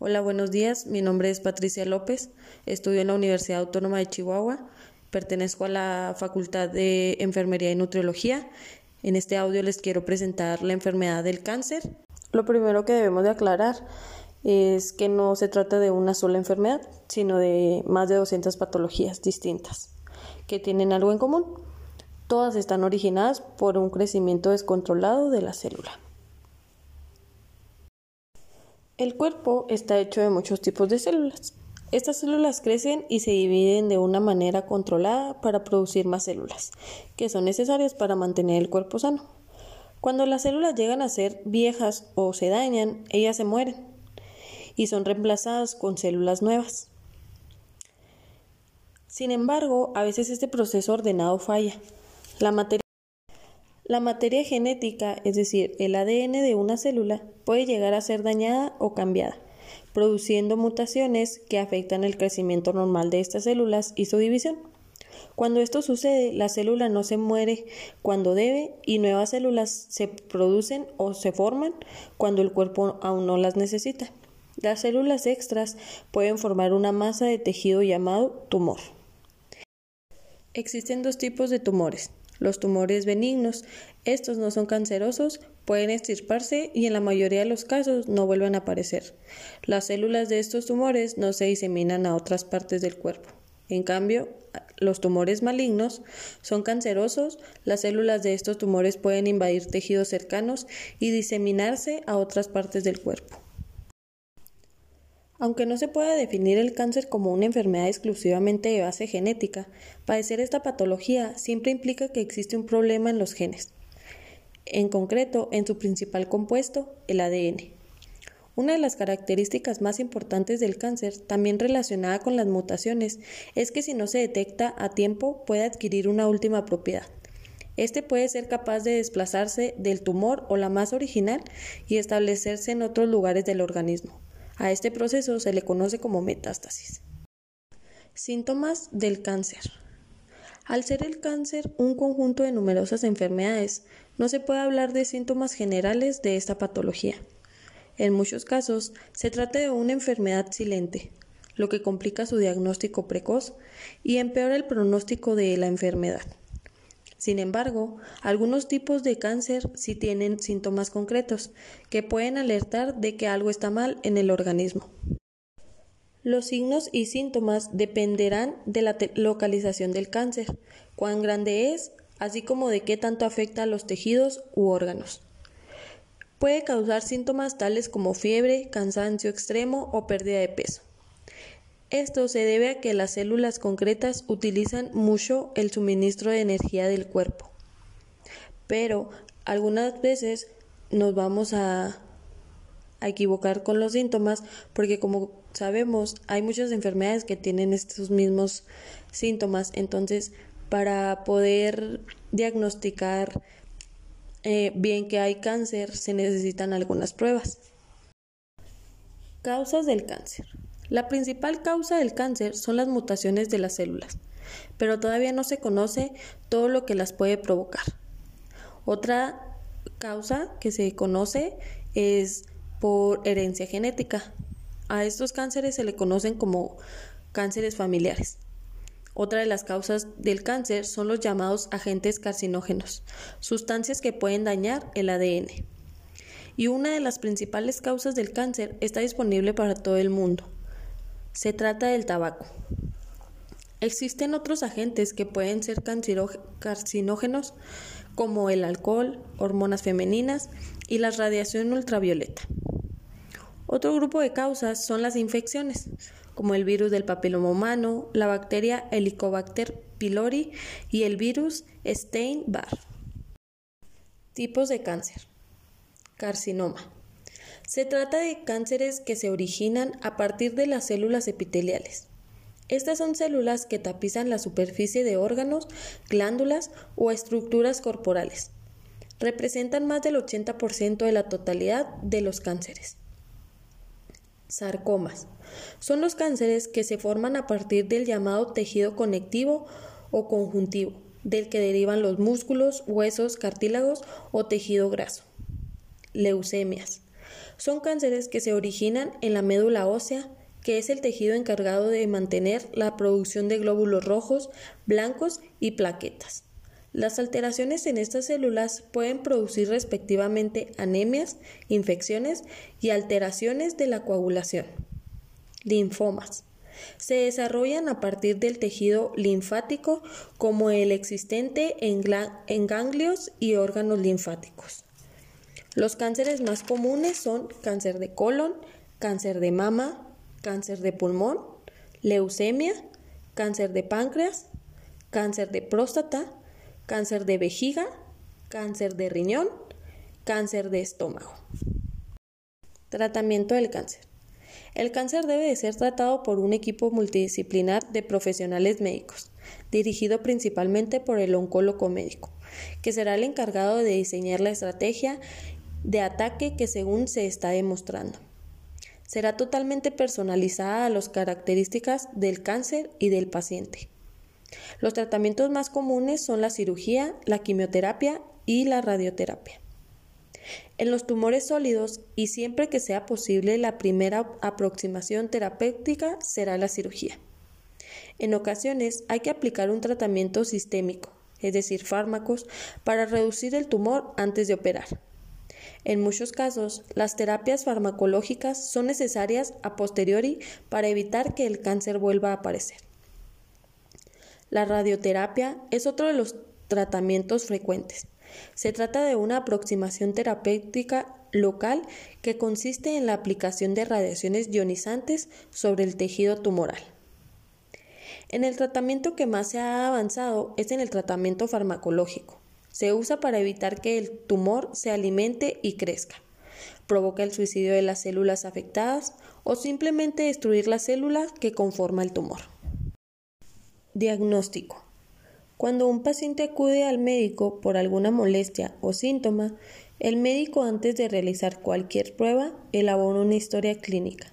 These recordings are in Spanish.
Hola, buenos días. Mi nombre es Patricia López. Estudio en la Universidad Autónoma de Chihuahua. Pertenezco a la Facultad de Enfermería y Nutriología. En este audio les quiero presentar la enfermedad del cáncer. Lo primero que debemos de aclarar es que no se trata de una sola enfermedad, sino de más de 200 patologías distintas que tienen algo en común. Todas están originadas por un crecimiento descontrolado de la célula. El cuerpo está hecho de muchos tipos de células. Estas células crecen y se dividen de una manera controlada para producir más células, que son necesarias para mantener el cuerpo sano. Cuando las células llegan a ser viejas o se dañan, ellas se mueren y son reemplazadas con células nuevas. Sin embargo, a veces este proceso ordenado falla. La materia la materia genética, es decir, el ADN de una célula, puede llegar a ser dañada o cambiada, produciendo mutaciones que afectan el crecimiento normal de estas células y su división. Cuando esto sucede, la célula no se muere cuando debe y nuevas células se producen o se forman cuando el cuerpo aún no las necesita. Las células extras pueden formar una masa de tejido llamado tumor. Existen dos tipos de tumores, los tumores benignos, estos no son cancerosos, pueden extirparse y en la mayoría de los casos no vuelven a aparecer. Las células de estos tumores no se diseminan a otras partes del cuerpo. En cambio, los tumores malignos son cancerosos, las células de estos tumores pueden invadir tejidos cercanos y diseminarse a otras partes del cuerpo. Aunque no se puede definir el cáncer como una enfermedad exclusivamente de base genética, padecer esta patología siempre implica que existe un problema en los genes, en concreto en su principal compuesto, el ADN. Una de las características más importantes del cáncer, también relacionada con las mutaciones, es que si no se detecta a tiempo puede adquirir una última propiedad. Este puede ser capaz de desplazarse del tumor o la masa original y establecerse en otros lugares del organismo. A este proceso se le conoce como metástasis. Síntomas del cáncer. Al ser el cáncer un conjunto de numerosas enfermedades, no se puede hablar de síntomas generales de esta patología. En muchos casos, se trata de una enfermedad silente, lo que complica su diagnóstico precoz y empeora el pronóstico de la enfermedad. Sin embargo, algunos tipos de cáncer sí tienen síntomas concretos que pueden alertar de que algo está mal en el organismo. Los signos y síntomas dependerán de la localización del cáncer, cuán grande es, así como de qué tanto afecta a los tejidos u órganos. Puede causar síntomas tales como fiebre, cansancio extremo o pérdida de peso. Esto se debe a que las células concretas utilizan mucho el suministro de energía del cuerpo. Pero algunas veces nos vamos a, equivocar con los síntomas porque como sabemos hay muchas enfermedades que tienen estos mismos síntomas. Entonces para poder diagnosticar eh, bien que hay cáncer se necesitan algunas pruebas. Causas del cáncer. La principal causa del cáncer son las mutaciones de las células, pero todavía no se conoce todo lo que las puede provocar. Otra causa que se conoce es por herencia genética. A estos cánceres se le conocen como cánceres familiares. Otra de las causas del cáncer son los llamados agentes carcinógenos, sustancias que pueden dañar el ADN. Y una de las principales causas del cáncer está disponible para todo el mundo, se trata del tabaco. Existen otros agentes que pueden ser carcinógenos como el alcohol, hormonas femeninas y la radiación ultravioleta. Otro grupo de causas son las infecciones, como el virus del papiloma humano, la bacteria Helicobacter pylori y el virus Stein-Barr. Tipos de cáncer. Carcinoma. Se trata de cánceres que se originan a partir de las células epiteliales. Estas son células que tapizan la superficie de órganos, glándulas o estructuras corporales. Representan más del 80% de la totalidad de los cánceres. Sarcomas. Son los cánceres que se forman a partir del llamado tejido conectivo o conjuntivo, del que derivan los músculos, huesos, cartílagos o tejido graso. Leucemias Son cánceres que se originan en la médula ósea, que es el tejido encargado de mantener la producción de glóbulos rojos, blancos y plaquetas. Las alteraciones en estas células pueden producir respectivamente anemias, infecciones y alteraciones de la coagulación. Linfomas. Se desarrollan a partir del tejido linfático como el existente en, ganglios y órganos linfáticos. Los cánceres más comunes son cáncer de colon, cáncer de mama, cáncer de pulmón, leucemia, cáncer de páncreas, cáncer de próstata, cáncer de vejiga, cáncer de riñón, cáncer de estómago. Tratamiento del cáncer. El cáncer debe de ser tratado por un equipo multidisciplinar de profesionales médicos, dirigido principalmente por el oncólogo médico, que será el encargado de diseñar la estrategia de ataque que según se está demostrando. Será totalmente personalizada a las características del cáncer y del paciente. Los tratamientos más comunes son la cirugía, la quimioterapia y la radioterapia. En los tumores sólidos y siempre que sea posible la primera aproximación terapéutica será la cirugía. En ocasiones hay que aplicar un tratamiento sistémico, es decir, fármacos, para reducir el tumor antes de operar. En muchos casos, las terapias farmacológicas son necesarias a posteriori para evitar que el cáncer vuelva a aparecer. La radioterapia es otro de los tratamientos frecuentes. Se trata de una aproximación terapéutica local que consiste en la aplicación de radiaciones ionizantes sobre el tejido tumoral. En el tratamiento que más se ha avanzado es en el tratamiento farmacológico. Se usa para evitar que el tumor se alimente y crezca. Provoca el suicidio de las células afectadas o simplemente destruir la célula que conforma el tumor. Diagnóstico. Cuando un paciente acude al médico por alguna molestia o síntoma, el médico antes de realizar cualquier prueba elabora una historia clínica,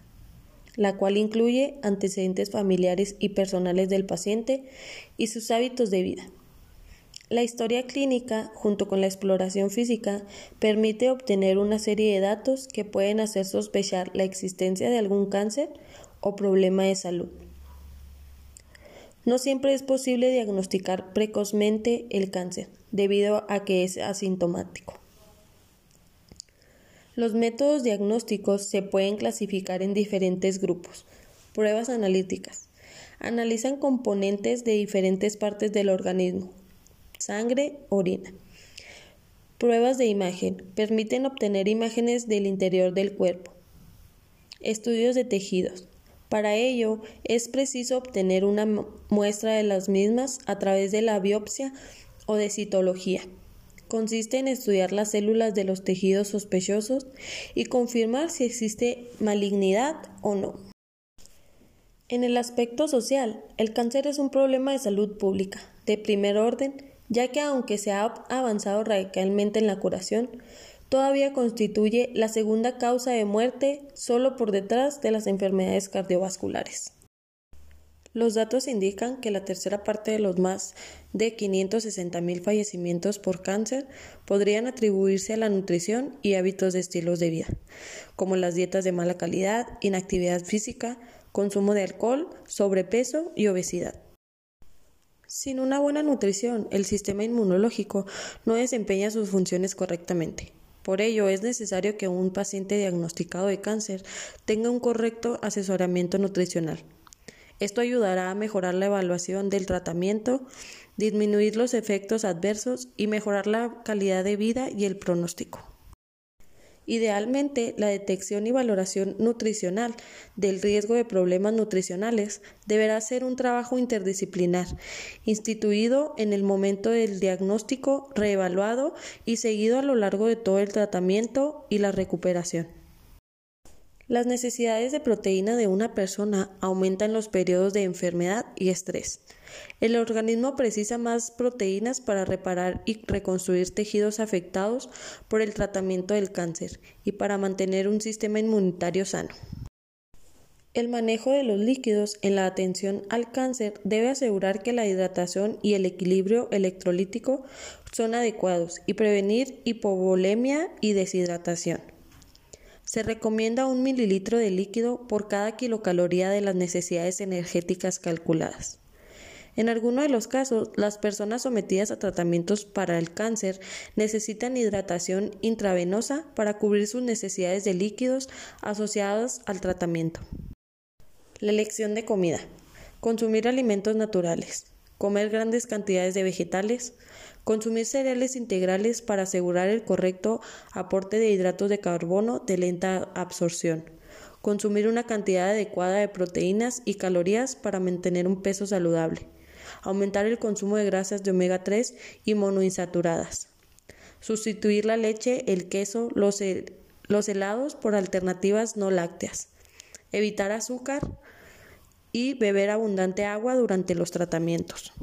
la cual incluye antecedentes familiares y personales del paciente y sus hábitos de vida. La historia clínica, junto con la exploración física, permite obtener una serie de datos que pueden hacer sospechar la existencia de algún cáncer o problema de salud. No siempre es posible diagnosticar precozmente el cáncer, debido a que es asintomático. Los métodos diagnósticos se pueden clasificar en diferentes grupos. Pruebas analíticas. Analizan componentes de diferentes partes del organismo. Sangre, orina. Pruebas de imagen. Permiten obtener imágenes del interior del cuerpo. Estudios de tejidos. Para ello, es preciso obtener una muestra de las mismas a través de la biopsia o de citología. Consiste en estudiar las células de los tejidos sospechosos y confirmar si existe malignidad o no. En el aspecto social, el cáncer es un problema de salud pública, de primer orden, ya que aunque se ha avanzado radicalmente en la curación, todavía constituye la segunda causa de muerte solo por detrás de las enfermedades cardiovasculares. Los datos indican que la tercera parte de los más de 560.000 fallecimientos por cáncer podrían atribuirse a la nutrición y hábitos de estilos de vida, como las dietas de mala calidad, inactividad física, consumo de alcohol, sobrepeso y obesidad. Sin una buena nutrición, el sistema inmunológico no desempeña sus funciones correctamente. Por ello, es necesario que un paciente diagnosticado de cáncer tenga un correcto asesoramiento nutricional. Esto ayudará a mejorar la evaluación del tratamiento, disminuir los efectos adversos y mejorar la calidad de vida y el pronóstico. Idealmente, la detección y valoración nutricional del riesgo de problemas nutricionales deberá ser un trabajo interdisciplinar, instituido en el momento del diagnóstico, reevaluado y seguido a lo largo de todo el tratamiento y la recuperación. Las necesidades de proteína de una persona aumentan en los periodos de enfermedad y estrés. El organismo precisa más proteínas para reparar y reconstruir tejidos afectados por el tratamiento del cáncer y para mantener un sistema inmunitario sano. El manejo de los líquidos en la atención al cáncer debe asegurar que la hidratación y el equilibrio electrolítico son adecuados y prevenir hipovolemia y deshidratación. Se recomienda un mililitro de líquido por cada kilocaloría de las necesidades energéticas calculadas. En algunos de los casos, las personas sometidas a tratamientos para el cáncer necesitan hidratación intravenosa para cubrir sus necesidades de líquidos asociadas al tratamiento. La elección de comida. Consumir alimentos naturales. Comer grandes cantidades de vegetales. Consumir cereales integrales para asegurar el correcto aporte de hidratos de carbono de lenta absorción. Consumir una cantidad adecuada de proteínas y calorías para mantener un peso saludable aumentar el consumo de grasas de omega 3 y monoinsaturadas, sustituir la leche, el queso, los, los helados por alternativas no lácteas, evitar azúcar y beber abundante agua durante los tratamientos.